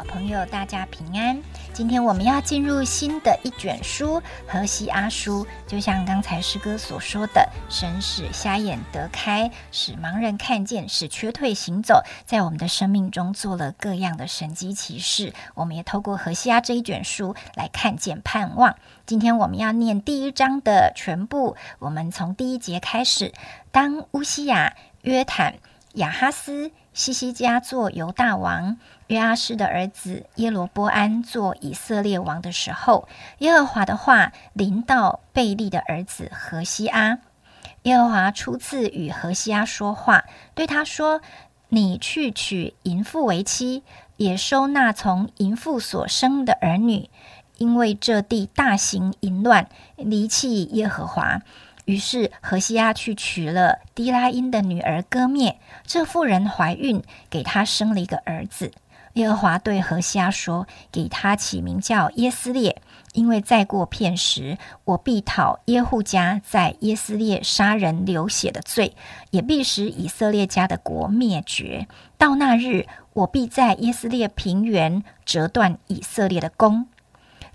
好朋友，大家平安。今天我们要进入新的一卷书《荷西阿书》，就像刚才诗歌所说的，神使瞎眼得开，使盲人看见，使瘸腿行走，在我们的生命中做了各样的神机骑士。我们也透过荷西阿这一卷书来看见盼望。今天我们要念第一章的全部，我们从第一节开始。当乌西亚、约坦、亚哈斯。西西家做犹大王，约阿施的儿子耶罗波安做以色列王的时候，耶和华的话临到贝利的儿子何西阿。耶和华初次与何西阿说话，对他说：“你去娶淫妇为妻，也收纳从淫妇所生的儿女，因为这地大行淫乱，离弃耶和华。”于是何西阿去娶了迪拉因的女儿割灭，这妇人怀孕，给他生了一个儿子。耶和华对何西阿说：“给他起名叫耶斯列，因为再过片时，我必讨耶户家在耶斯列杀人流血的罪，也必使以色列家的国灭绝。到那日，我必在耶斯列平原折断以色列的弓。”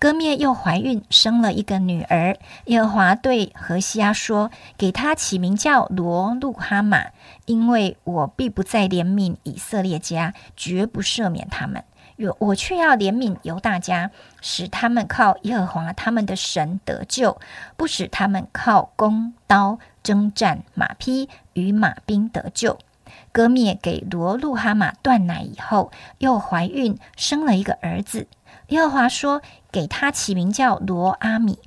割灭又怀孕，生了一个女儿。耶和华对何西阿说：“给他起名叫罗路哈玛，因为我必不再怜悯以色列家，绝不赦免他们。我我却要怜悯犹大家，使他们靠耶和华他们的神得救，不使他们靠弓刀征战马匹与马兵得救。”割灭给罗路哈马断奶以后，又怀孕，生了一个儿子。耶和华说：“给他起名叫罗阿米，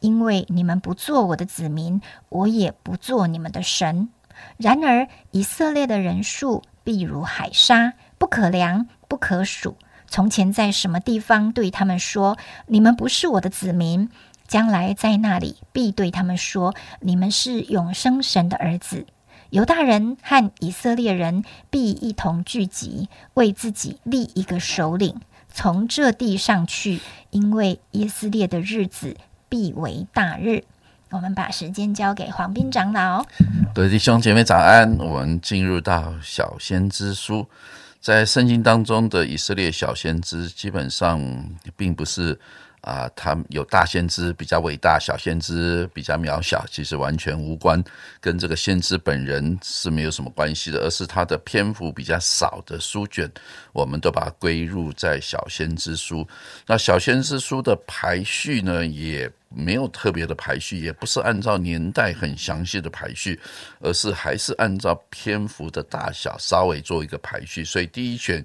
因为你们不做我的子民，我也不做你们的神。然而以色列的人数必如海沙，不可量，不可数。从前在什么地方对他们说你们不是我的子民，将来在那里必对他们说你们是永生神的儿子。犹大人和以色列人必一同聚集，为自己立一个首领。”从这地上去，因为耶斯列的日子必为大日。我们把时间交给黄斌长老。各位弟兄姐妹早安。我们进入到小先知书，在圣经当中的以色列小先知，基本上并不是。啊，他有大先知比较伟大，小先知比较渺小，其实完全无关，跟这个先知本人是没有什么关系的，而是他的篇幅比较少的书卷，我们都把它归入在小先知书。那小先知书的排序呢，也没有特别的排序，也不是按照年代很详细的排序，而是还是按照篇幅的大小稍微做一个排序。所以第一卷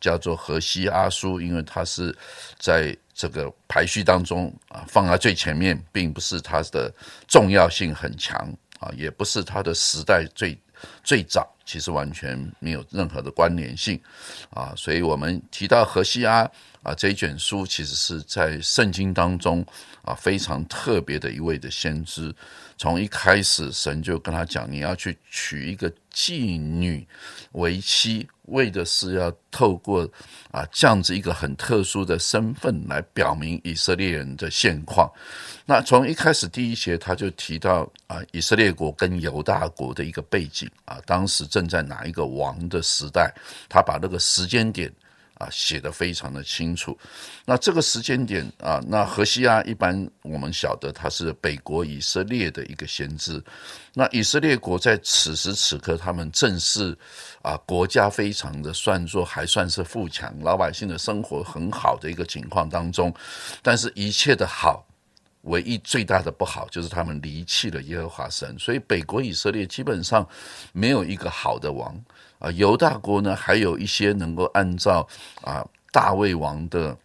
叫做河西阿书，因为它是在。这个排序当中啊，放在最前面，并不是它的重要性很强啊，也不是它的时代最最早，其实完全没有任何的关联性啊。所以我们提到荷西阿啊这一卷书，其实是在圣经当中啊非常特别的一位的先知。从一开始，神就跟他讲，你要去娶一个妓女为妻。为的是要透过啊这样子一个很特殊的身份来表明以色列人的现况。那从一开始第一节他就提到啊以色列国跟犹大国的一个背景啊，当时正在哪一个王的时代，他把那个时间点。啊，写的非常的清楚。那这个时间点啊，那何西阿一般我们晓得他是北国以色列的一个先知。那以色列国在此时此刻，他们正是啊国家非常的算作还算是富强，老百姓的生活很好的一个情况当中。但是一切的好，唯一最大的不好就是他们离弃了耶和华神，所以北国以色列基本上没有一个好的王。啊，犹大国呢，还有一些能够按照啊大卫王的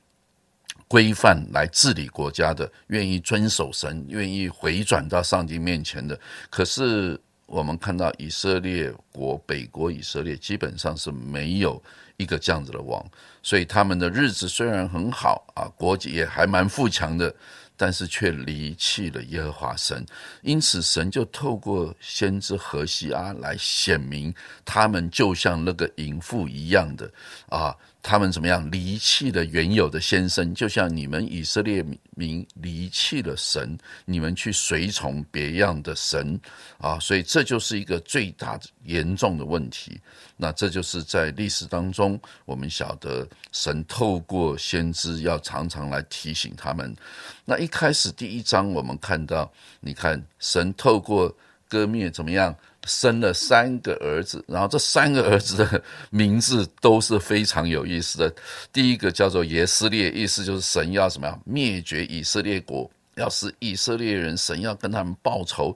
规范来治理国家的，愿意遵守神，愿意回转到上帝面前的。可是我们看到以色列国北国以色列基本上是没有一个这样子的王，所以他们的日子虽然很好啊，国也还蛮富强的。但是却离弃了耶和华神，因此神就透过先知何西阿来显明，他们就像那个淫妇一样的啊，他们怎么样离弃了原有的先生，就像你们以色列民离弃了神，你们去随从别样的神啊，所以这就是一个最大的严重的问题。那这就是在历史当中，我们晓得神透过先知要常常来提醒他们。那一开始第一章我们看到，你看神透过割灭怎么样？生了三个儿子，然后这三个儿子的名字都是非常有意思的。第一个叫做耶斯列，意思就是神要什么样灭绝以色列国，要使以色列人，神要跟他们报仇。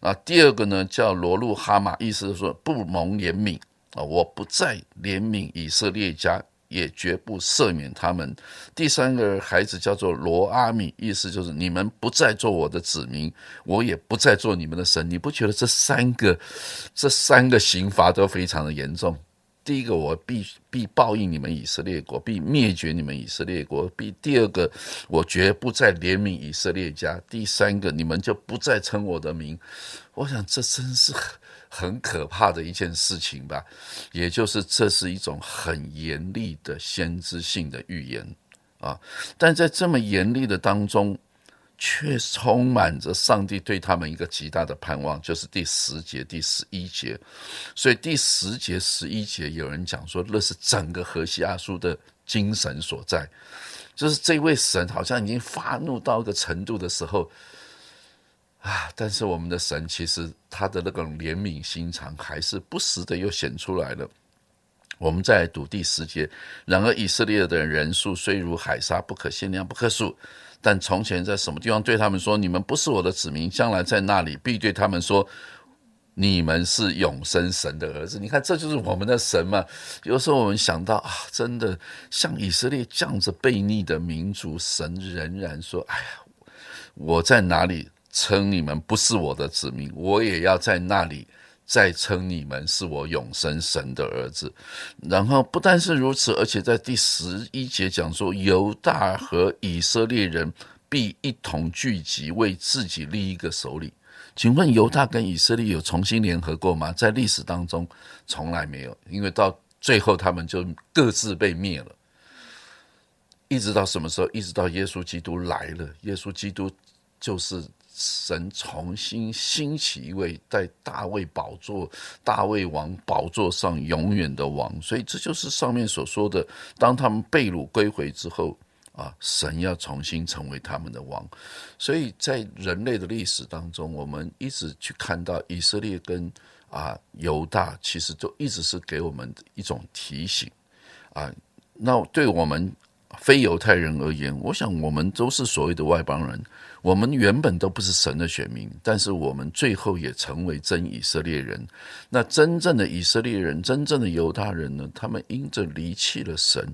啊，第二个呢叫罗路哈马，意思是说不蒙怜悯啊，我不再怜悯以色列家。也绝不赦免他们。第三个孩子叫做罗阿米，意思就是你们不再做我的子民，我也不再做你们的神。你不觉得这三个这三个刑罚都非常的严重？第一个，我必必报应你们以色列国，必灭绝你们以色列国；必第二个，我绝不再怜悯以色列家；第三个，你们就不再称我的名。我想这真是。很可怕的一件事情吧，也就是这是一种很严厉的先知性的预言啊，但在这么严厉的当中，却充满着上帝对他们一个极大的盼望，就是第十节、第十一节。所以第十节、十一节，有人讲说，那是整个何西阿书的精神所在，就是这位神好像已经发怒到一个程度的时候。啊！但是我们的神其实他的那种怜悯心肠还是不时的又显出来了。我们在读第十节，然而以色列的人数虽如海沙，不可限量，不可数。但从前在什么地方对他们说：“你们不是我的子民。”将来在那里必对他们说：“你们是永生神的儿子。”你看，这就是我们的神嘛。有时候我们想到啊，真的像以色列这样子悖逆的民族，神仍然说：“哎呀，我在哪里？”称你们不是我的子民，我也要在那里再称你们是我永生神的儿子。然后不但是如此，而且在第十一节讲说，犹大和以色列人必一同聚集，为自己立一个首领。请问犹大跟以色列有重新联合过吗？在历史当中从来没有，因为到最后他们就各自被灭了。一直到什么时候？一直到耶稣基督来了，耶稣基督就是。神重新兴起一位在大卫宝座、大卫王宝座上永远的王，所以这就是上面所说的：当他们被掳归回之后，啊，神要重新成为他们的王。所以在人类的历史当中，我们一直去看到以色列跟啊犹大，其实都一直是给我们一种提醒啊。那对我们非犹太人而言，我想我们都是所谓的外邦人。我们原本都不是神的选民，但是我们最后也成为真以色列人。那真正的以色列人，真正的犹大人呢？他们因着离弃了神，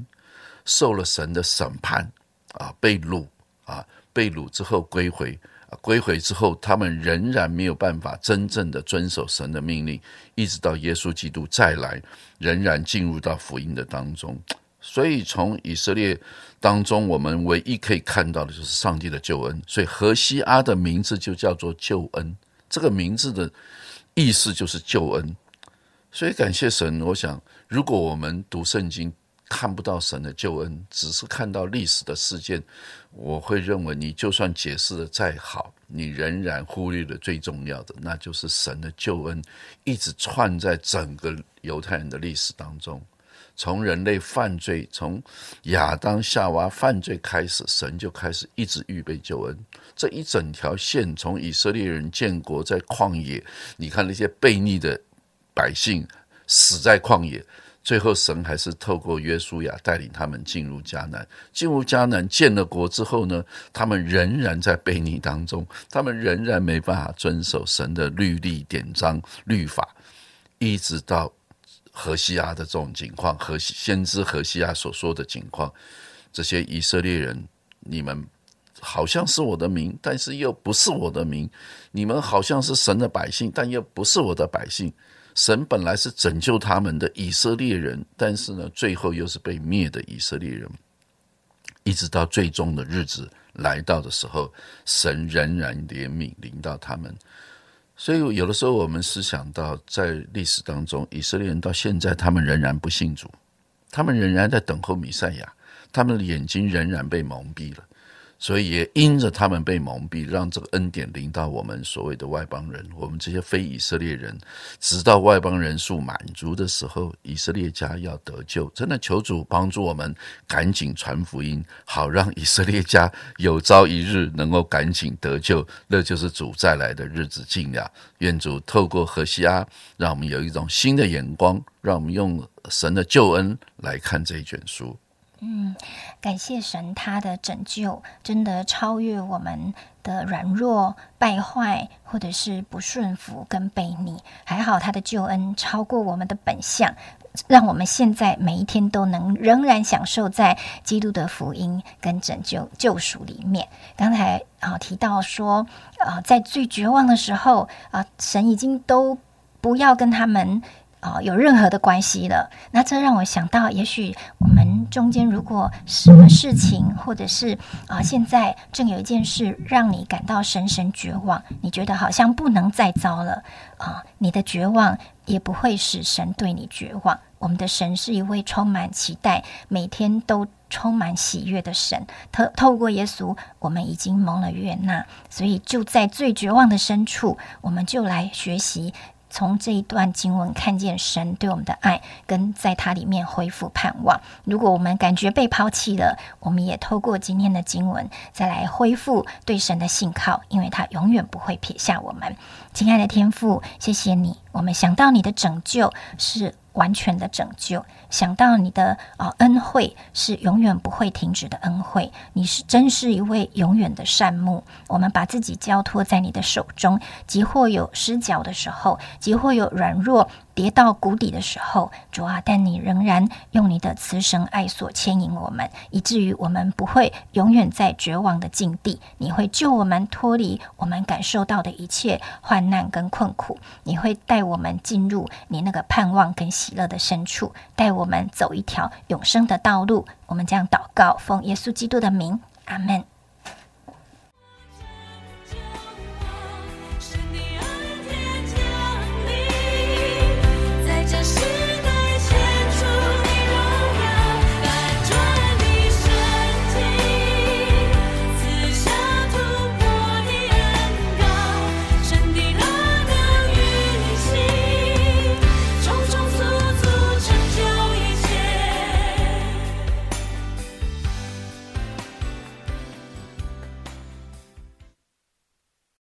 受了神的审判，啊，被掳啊，被掳之后归回，啊归回之后，他们仍然没有办法真正的遵守神的命令，一直到耶稣基督再来，仍然进入到福音的当中。所以，从以色列当中，我们唯一可以看到的就是上帝的救恩。所以，何西阿的名字就叫做救恩。这个名字的意思就是救恩。所以，感谢神。我想，如果我们读圣经看不到神的救恩，只是看到历史的事件，我会认为你就算解释的再好，你仍然忽略了最重要的，那就是神的救恩一直串在整个犹太人的历史当中。从人类犯罪，从亚当夏娃犯罪开始，神就开始一直预备救恩。这一整条线，从以色列人建国在旷野，你看那些悖逆的百姓死在旷野，最后神还是透过约书亚带领他们进入迦南。进入迦南建了国之后呢，他们仍然在悖逆当中，他们仍然没办法遵守神的律例典章律法，一直到。何西亚的这种情况，何先知何西亚所说的情况，这些以色列人，你们好像是我的民，但是又不是我的民；你们好像是神的百姓，但又不是我的百姓。神本来是拯救他们的以色列人，但是呢，最后又是被灭的以色列人。一直到最终的日子来到的时候，神仍然怜悯临到他们。所以有的时候，我们思想到，在历史当中，以色列人到现在，他们仍然不信主，他们仍然在等候弥赛亚，他们的眼睛仍然被蒙蔽了。所以也因着他们被蒙蔽，让这个恩典临到我们所谓的外邦人，我们这些非以色列人，直到外邦人数满足的时候，以色列家要得救。真的求主帮助我们，赶紧传福音，好让以色列家有朝一日能够赶紧得救。那就是主再来的日子近了。愿主透过何西阿，让我们有一种新的眼光，让我们用神的救恩来看这一卷书。嗯，感谢神，他的拯救真的超越我们的软弱、败坏，或者是不顺服跟悖逆。还好他的救恩超过我们的本相，让我们现在每一天都能仍然享受在基督的福音跟拯救救赎里面。刚才啊提到说啊，在最绝望的时候啊，神已经都不要跟他们。啊，有任何的关系了？那这让我想到，也许我们中间如果什么事情，或者是啊，现在正有一件事让你感到深深绝望，你觉得好像不能再糟了啊，你的绝望也不会使神对你绝望。我们的神是一位充满期待、每天都充满喜悦的神。透透过耶稣，我们已经蒙了悦纳，所以就在最绝望的深处，我们就来学习。从这一段经文看见神对我们的爱，跟在它里面恢复盼望。如果我们感觉被抛弃了，我们也透过今天的经文再来恢复对神的信靠，因为他永远不会撇下我们。亲爱的天父，谢谢你，我们想到你的拯救是。完全的拯救，想到你的啊恩惠是永远不会停止的恩惠，你是真是一位永远的善牧。我们把自己交托在你的手中，即或有失脚的时候，即或有软弱。跌到谷底的时候，主啊，但你仍然用你的慈神爱所牵引我们，以至于我们不会永远在绝望的境地。你会救我们脱离我们感受到的一切患难跟困苦，你会带我们进入你那个盼望跟喜乐的深处，带我们走一条永生的道路。我们将祷告，奉耶稣基督的名，阿门。